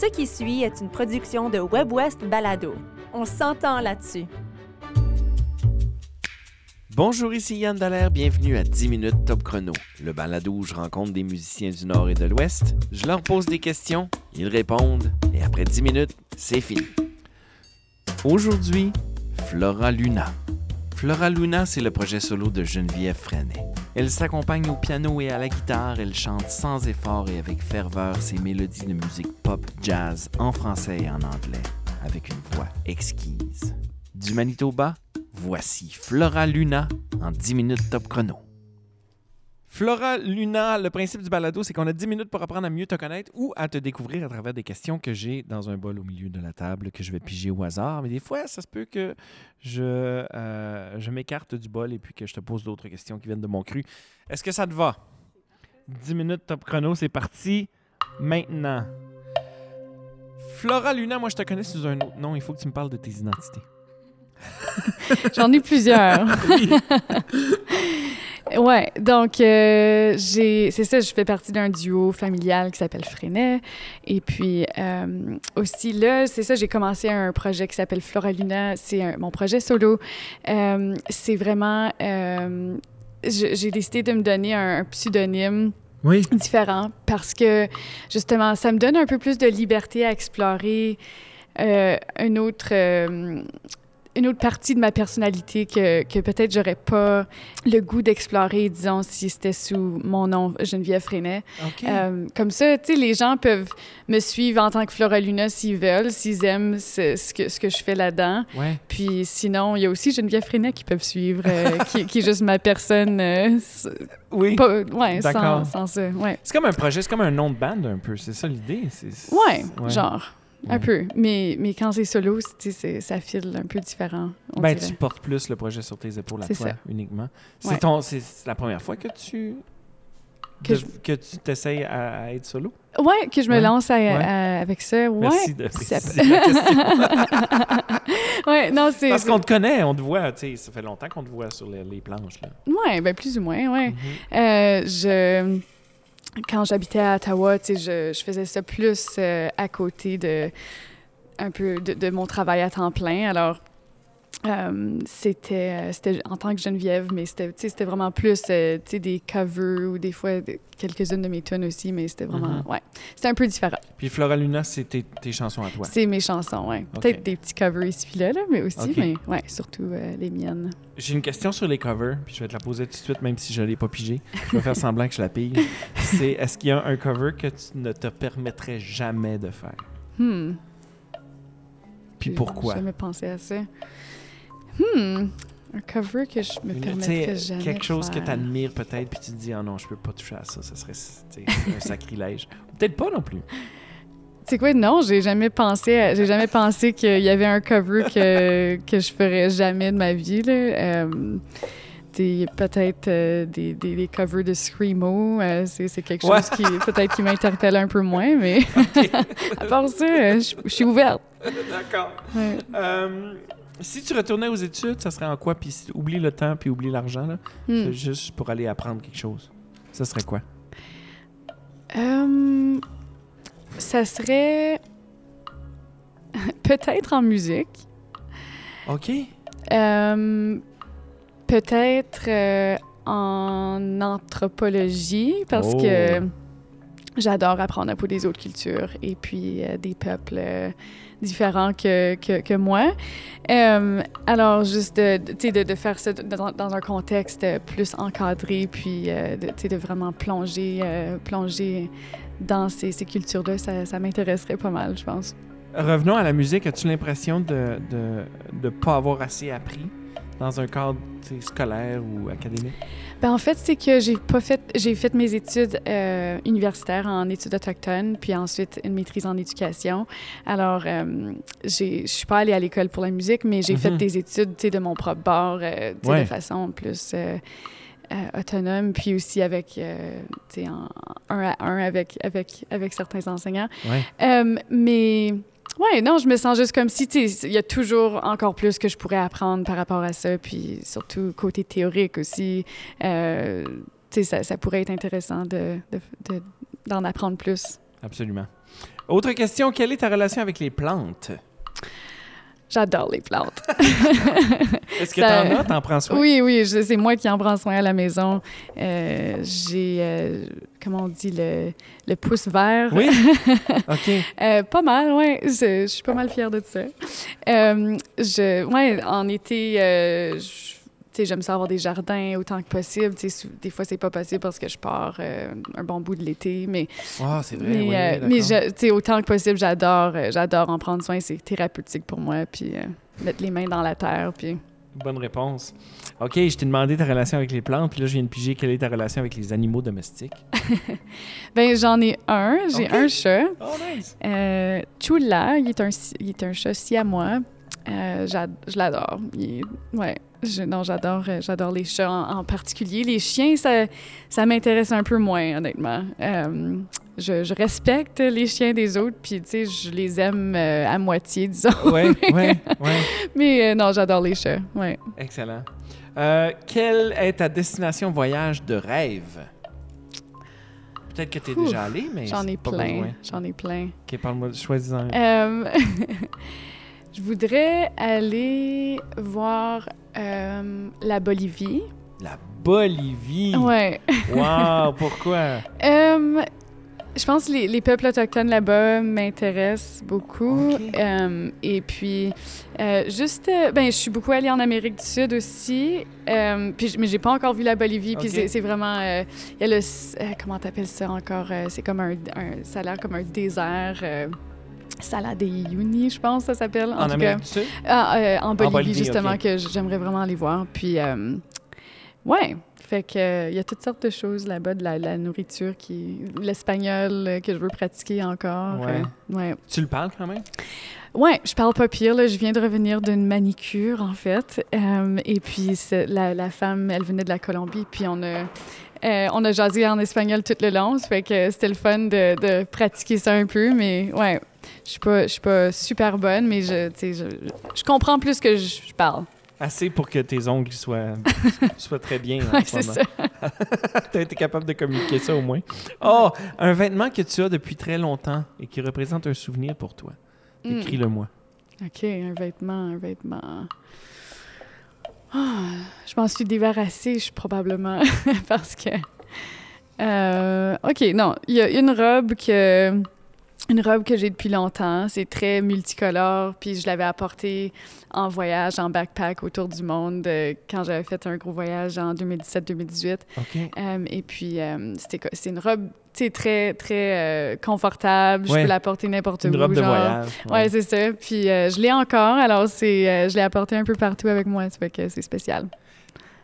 Ce qui suit est une production de WebWest Balado. On s'entend là-dessus. Bonjour, ici Yann Dallaire, bienvenue à 10 minutes top chrono, le balado où je rencontre des musiciens du Nord et de l'Ouest, je leur pose des questions, ils répondent, et après 10 minutes, c'est fini. Aujourd'hui, Flora Luna. Flora Luna, c'est le projet solo de Geneviève Freinet. Elle s'accompagne au piano et à la guitare, elle chante sans effort et avec ferveur ses mélodies de musique pop jazz en français et en anglais, avec une voix exquise. Du Manitoba, voici Flora Luna en 10 minutes top chrono. Flora Luna, le principe du balado, c'est qu'on a 10 minutes pour apprendre à mieux te connaître ou à te découvrir à travers des questions que j'ai dans un bol au milieu de la table que je vais piger au hasard. Mais des fois, ça se peut que je, euh, je m'écarte du bol et puis que je te pose d'autres questions qui viennent de mon cru. Est-ce que ça te va? 10 minutes top chrono, c'est parti maintenant. Flora Luna, moi je te connais sous un autre nom. Il faut que tu me parles de tes identités. J'en ai plusieurs. ouais, donc euh, j'ai, c'est ça, je fais partie d'un duo familial qui s'appelle Freinet. Et puis euh, aussi là, c'est ça, j'ai commencé un projet qui s'appelle Floraluna. C'est un- mon projet solo. Euh, c'est vraiment, j'ai décidé de me donner un, un pseudonyme Oui. différent parce que justement, ça me donne un peu plus de liberté à explorer euh, une autre. euh, une autre partie de ma personnalité que, que peut-être j'aurais pas le goût d'explorer, disons, si c'était sous mon nom Geneviève Freinet. Euh, comme ça, tu sais, les gens peuvent me suivre en tant que Flora Luna s'ils veulent, s'ils aiment ce, ce que, ce que je fais là-dedans. ouais. Puis sinon, il y a aussi Geneviève Freinet qui peuvent suivre, euh, qui, qui est juste ma personne. euh, Oui. pas- ouais, D'accord. sans, sans ça. Ouais. C'est comme un projet, c'est comme un nom de band un peu. C'est ça l'idée. c'est- Ouais, genre. Un peu. Mais, mais quand c'est solo, c'est- ça file un peu différent. on Ben, dirait. tu portes plus le projet sur tes épaules à toi ça. uniquement. Ouais. C'est ton, c'est la première fois que tu Que de- je- que tu t'essayes à, à être solo? Ouais, que je me Ouais. lance à- Ouais. à- avec ça. Ouais. Merci de préciser la question. ouais, non, c'est. Parce qu'on te connaît, on te voit. tu sais, Ça fait longtemps qu'on te voit sur les, les planches. Ouais, ben plus ou moins, ouais. Mhm. Euh, je. Quand j'habitais à Ottawa, je, je faisais ça plus euh, à côté de un peu de mon travail à temps plein. Alors, euh, c'était euh, c'était en tant que Geneviève, mais c'était c'était vraiment plus euh, des covers ou des fois de- quelques-unes de mes tunes aussi, mais c'était vraiment Mhm. ouais, c'était un peu différent. Puis Flora Luna, c'est tes, tes chansons à toi? C'est mes chansons, ouais. Ok. Peut-être des petits covers ici puis là, là, mais aussi, mais ouais, surtout euh, les miennes. J'ai une question sur les covers, puis je vais te la poser tout de suite, même si je ne l'ai pas pigé. Je vais faire semblant que je la pige. C'est est-ce qu'il y a un cover que tu ne te permettrais jamais de faire? Hmm. Puis J'ai pourquoi? jamais pensé à ça. Hmm. Un cover que je me permettrais jamais quelque chose que tu admires peut-être, puis tu te dis, ah non, je peux pas toucher à ça, ça serait un sacrilège. Peut-être pas non plus. C'est quoi? Non, j'ai jamais pensé, j'ai jamais pensé qu'il y avait un cover que, que je ferais jamais de ma vie. Là. Euh, peut-être euh, des, des, des covers de Screamo, euh, c'est, quelque Ouais. chose qui peut-être qui m'interpelle un peu moins, mais à part ça, euh, je suis ouverte. D'accord. Ouais. Euh, si tu retournais aux études, ça serait en quoi? Puis oublie le temps, puis oublie l'argent, là. Hmm. Juste pour aller apprendre quelque chose. Ça serait quoi? Euh, ça serait peut-être en musique. OK. Euh, peut-être euh, en anthropologie parce Oh. que j'adore apprendre à propos des autres cultures et puis des peuples différents que, que, moi. Euh, alors, juste de, de, de, faire ça dans, un contexte plus encadré, puis euh, de, de vraiment plonger, euh, plonger dans ces, ces cultures-là, ça, ça m'intéresserait pas mal, je pense. Revenons à la musique. As-tu l'impression de ne pas avoir assez appris? Dans un cadre scolaire ou académique? Ben, en fait, c'est que j'ai pas fait, j'ai fait mes études euh, universitaires en études autochtones, puis ensuite une maîtrise en éducation. Alors, euh, j'ai, je suis pas allée à l'école pour la musique, mais j'ai fait Mhm. des études, de mon propre bord, euh, Ouais. de façon plus euh, autonome, puis aussi avec, euh, tu sais, en un à un avec avec avec certains enseignants. Ouais. Euh, mais ouais, non, je me sens juste comme si, tu sais, il y a toujours encore plus que je pourrais apprendre par rapport à ça, puis surtout côté théorique aussi. Euh, tu sais, ça, ça pourrait être intéressant de, de- de- d'en apprendre plus. Absolument. Autre question, quelle est ta relation avec les plantes? J'adore les plantes. Est-ce que t'en as? T'en prends soin? Oui, oui, c'est moi qui en prends soin à la maison. Euh, J'ai, euh, comment on dit, le, le pouce vert. Oui? OK. Euh, pas mal, oui. Je, je suis pas mal fière de ça. Euh, je, ouais, en été, euh, je- tu sais, j'aime ça avoir des jardins autant que possible. Tu sais, sou- des fois, c'est pas possible parce que je pars euh, un bon bout de l'été, mais, Ah, c'est vrai, mais, oui, euh, mais je- autant que possible, j'adore, euh, j'adore en prendre soin. C'est thérapeutique pour moi. Puis euh, mettre les mains dans la terre. Puis Bonne réponse. OK, je t'ai demandé ta relation avec les plantes, puis là, je viens de piger quelle est ta relation avec les animaux domestiques. ben j'en ai un. J'ai un chat. Oh, nice! Euh, Chula, il est un, il est un chat siamois. Euh, je l'adore. Ouais, je- non, j'adore, euh, j'adore les chats en, en particulier. Les chiens, ça, ça m'intéresse un peu moins, honnêtement. Euh, je, je respecte les chiens des autres, puis tu sais, je les aime euh, à moitié, disons. Ouais, ouais, ouais. Mais non, j'adore les chats. Ouais. Excellent. Quelle est ta destination voyage de rêve? Peut-être que tu es Ouf, déjà allé, mais J'en ai pas plein. J'en ai plein. OK, parle-moi, choisis-en un. je voudrais aller voir euh, la Bolivie. La Bolivie! Ouais. Wow! Pourquoi? Euh, je pense que les, les peuples autochtones là-bas m'intéressent beaucoup. Euh, et puis, euh, juste, euh, ben, je suis beaucoup allée en Amérique du Sud aussi. Puis, mais j'ai pas encore vu la Bolivie. Puis c'est- vraiment, il y a le, comment t'appelles ça encore? C'est comme un, un- ça a l'air comme un désert. Salade de Uyuni, je pense, ça s'appelle. En tout Amérique cas. Ah, euh, en Bolivie, Bolivie, justement, que j'aimerais vraiment aller voir. Puis, euh, ouais, fait que euh, il y a toutes sortes de choses là-bas, de la, la nourriture, qui, l'espagnol que je veux pratiquer encore. Ouais. ouais. Tu le parles quand même? Ouais, je parle pas pire. Là. Je viens de revenir d'une manicure, en fait. Et puis, la, la femme, elle venait de la Colombie. Puis, on a, euh, on a jasé en espagnol tout le long. Ça fait que c'était le fun de, de pratiquer ça un peu. Mais ouais, je suis pas, je suis pas super bonne, mais je, comprends plus que je, je parle. Assez pour que tes ongles soient, soient très bien en Ouais, ce c'est ça. tu as été capable de communiquer ça au moins. Oh, un vêtement que tu as depuis très longtemps et qui représente un souvenir pour toi. Mm. Écris-le-moi. OK, un vêtement, un vêtement. Ah, je m'en suis débarrassée, je probablement, parce que... Euh, OK, non, il y a une robe que... Une robe que j'ai depuis longtemps. C'est très multicolore, puis je l'avais apportée en voyage, en backpack autour du monde euh, quand j'avais fait un gros voyage en 2017-2018. OK. Euh, et puis, euh, c'était c'est une robe, sais, très, très euh, confortable. Je Ouais. peux la porter n'importe où. Une robe de genre. voyage. Ouais, c'est ça. Puis euh, je l'ai encore, alors c'est, euh, je l'ai apporté un peu partout avec moi, ça fait que c'est spécial.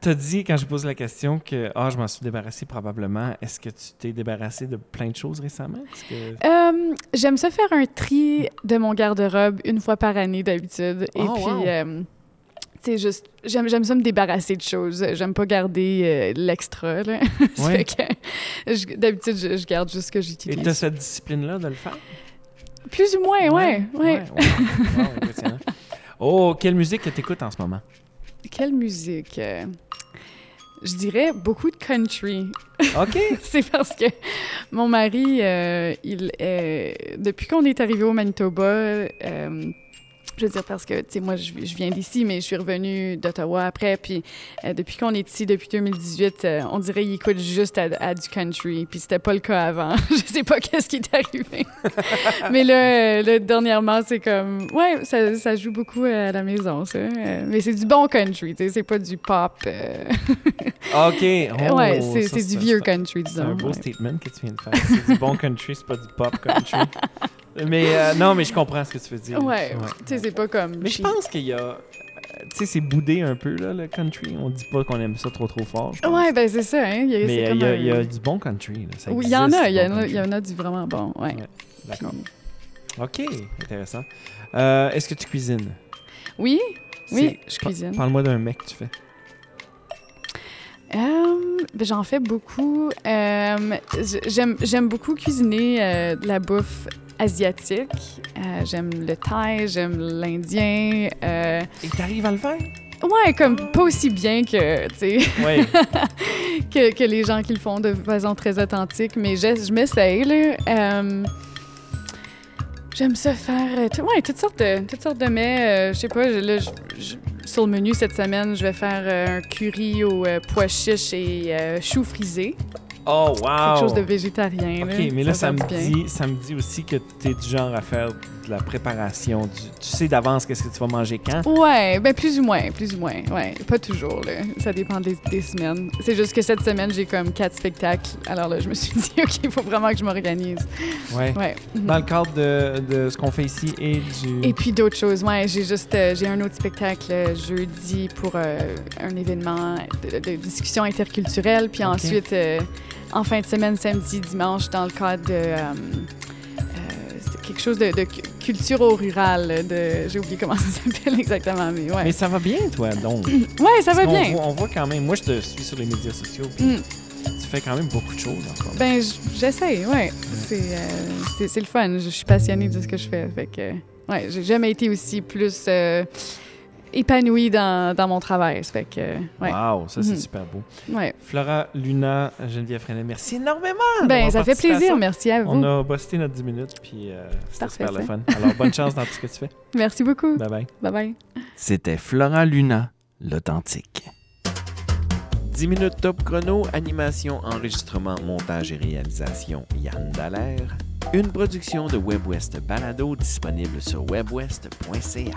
T'as dit, quand je pose la question, que ah, je m'en suis débarrassé probablement. Est-ce que tu t'es débarrassé de plein de choses récemment? Que... J'aime ça faire un tri de mon garde-robe une fois par année d'habitude. Et Oh, puis, wow. Tu sais, juste, j'aime, j'aime ça me débarrasser de choses. J'aime pas garder euh, l'extra, là. Ça Ouais. fait que je- d'habitude, je, je garde juste ce que Et j'utilise. t'as cette discipline-là de le faire? Plus ou moins, ouais, ouais? ouais. Wow. Wow, impressionnant. Oh, quelle musique que t'écoutes en ce moment? Quelle musique? euh, Je dirais beaucoup de country. OK. c'est parce que mon mari, euh, il est, depuis qu'on est arrivé au Manitoba, euh, je veux dire parce que, tu sais, moi, je, je viens d'ici, mais je suis revenue d'Ottawa après, puis euh, depuis qu'on est ici, depuis 2018, euh, on dirait qu'il écoute juste à, à du country, puis c'était pas le cas avant. je sais pas qu'est-ce qui est arrivé. mais là, euh, là, dernièrement, c'est comme, ouais, ça, ça joue beaucoup à la maison, ça. Mais c'est du bon country, tu sais, c'est pas du pop. euh, OK. Oh, ouais, c'est c'est du vieux country, C'est disons. un beau ouais. statement que tu viens de faire. C'est du bon country, c'est pas du pop country. Mais euh, non, mais je comprends ce que tu veux dire. Ouais, tu sais, c'est pas comme. Mais je pense qu'il y a. euh, Tu sais, c'est boudé un peu, là, le country. On dit pas qu'on aime ça trop, trop fort. Ouais, ben c'est ça, hein. Il y a, Mais il y, a- un- il y a du bon country. Là. Ça Oui, il y en a, il y, en bon a, il y country. en a du vraiment bon, ouais. Ouais. D'accord. OK, intéressant. Euh, Est-ce que tu cuisines? Oui, oui, je cuisine. Parle-moi d'un mec que tu fais. Euh, ben, j'en fais beaucoup. Euh, j'aime, j'aime beaucoup cuisiner euh, de la bouffe asiatique. Euh, j'aime le thaï, j'aime l'indien. euh, Et t'arrives à le faire? ouais, comme pas aussi bien que, Oui. que, que les gens qui le font de façon très authentique, mais je, je m'essaye, là. Euh, J'aime ça faire euh, ouais, toutes sortes de toutes sortes de mets. je sais pas, là, sur le menu cette semaine, je vais faire un curry euh, pois chiches et choux frisés. Oh, wow! Quelque chose de végétarien. OK, mais là, ça, me bien. dit, ça me dit aussi que tu es du genre à faire de la préparation. Du- tu sais d'avance qu'est-ce que tu vas manger quand? Ouais, ben plus ou moins, plus ou moins. Ouais, pas toujours, là. Ça dépend des, des semaines. C'est juste que cette semaine, j'ai comme quatre spectacles. Alors là, je me suis dit, OK, il faut vraiment que je m'organise. Ouais. Ouais. mhm. Dans le cadre de, de ce qu'on fait ici et du... Et puis d'autres choses, ouais. J'ai juste, euh, j'ai un autre spectacle euh, jeudi pour euh, un événement de, de discussion interculturelle. Puis ensuite, euh, en fin de semaine, samedi, dimanche, dans le cadre de euh, euh, quelque chose de, de cu- culture au rural. De, j'ai oublié comment ça s'appelle exactement, mais ouais. Mais ça va bien, toi, donc? ouais, ça va Parce bien. voit- On voit quand même... Moi, je te suis sur les médias sociaux, puis Mm. tu fais quand même beaucoup de choses en ce moment. Ben, j'essaie, ouais. C'est, euh, c'est, c'est le fun. Je suis passionnée de ce que je fais. Fait que, ouais, j'ai jamais été aussi plus euh, épanouie dans, dans mon travail. Ça Fait que, ouais. Wow, ça, c'est Mhm. super beau. ouais. Flora, Luna, Geneviève Freinet, merci énormément Ben, ça fait à plaisir. ça. Merci à vous. On a bossé notre 10 minutes, puis euh, c'était super le fun. Alors, bonne chance dans tout ce que tu fais. Merci beaucoup. Bye bye. Bye bye. C'était Flora Luna, l'authentique. 10 minutes top chrono, animation, enregistrement, montage et réalisation, Yann Dallaire. Une production de WebWest Balado disponible sur webwest.ca.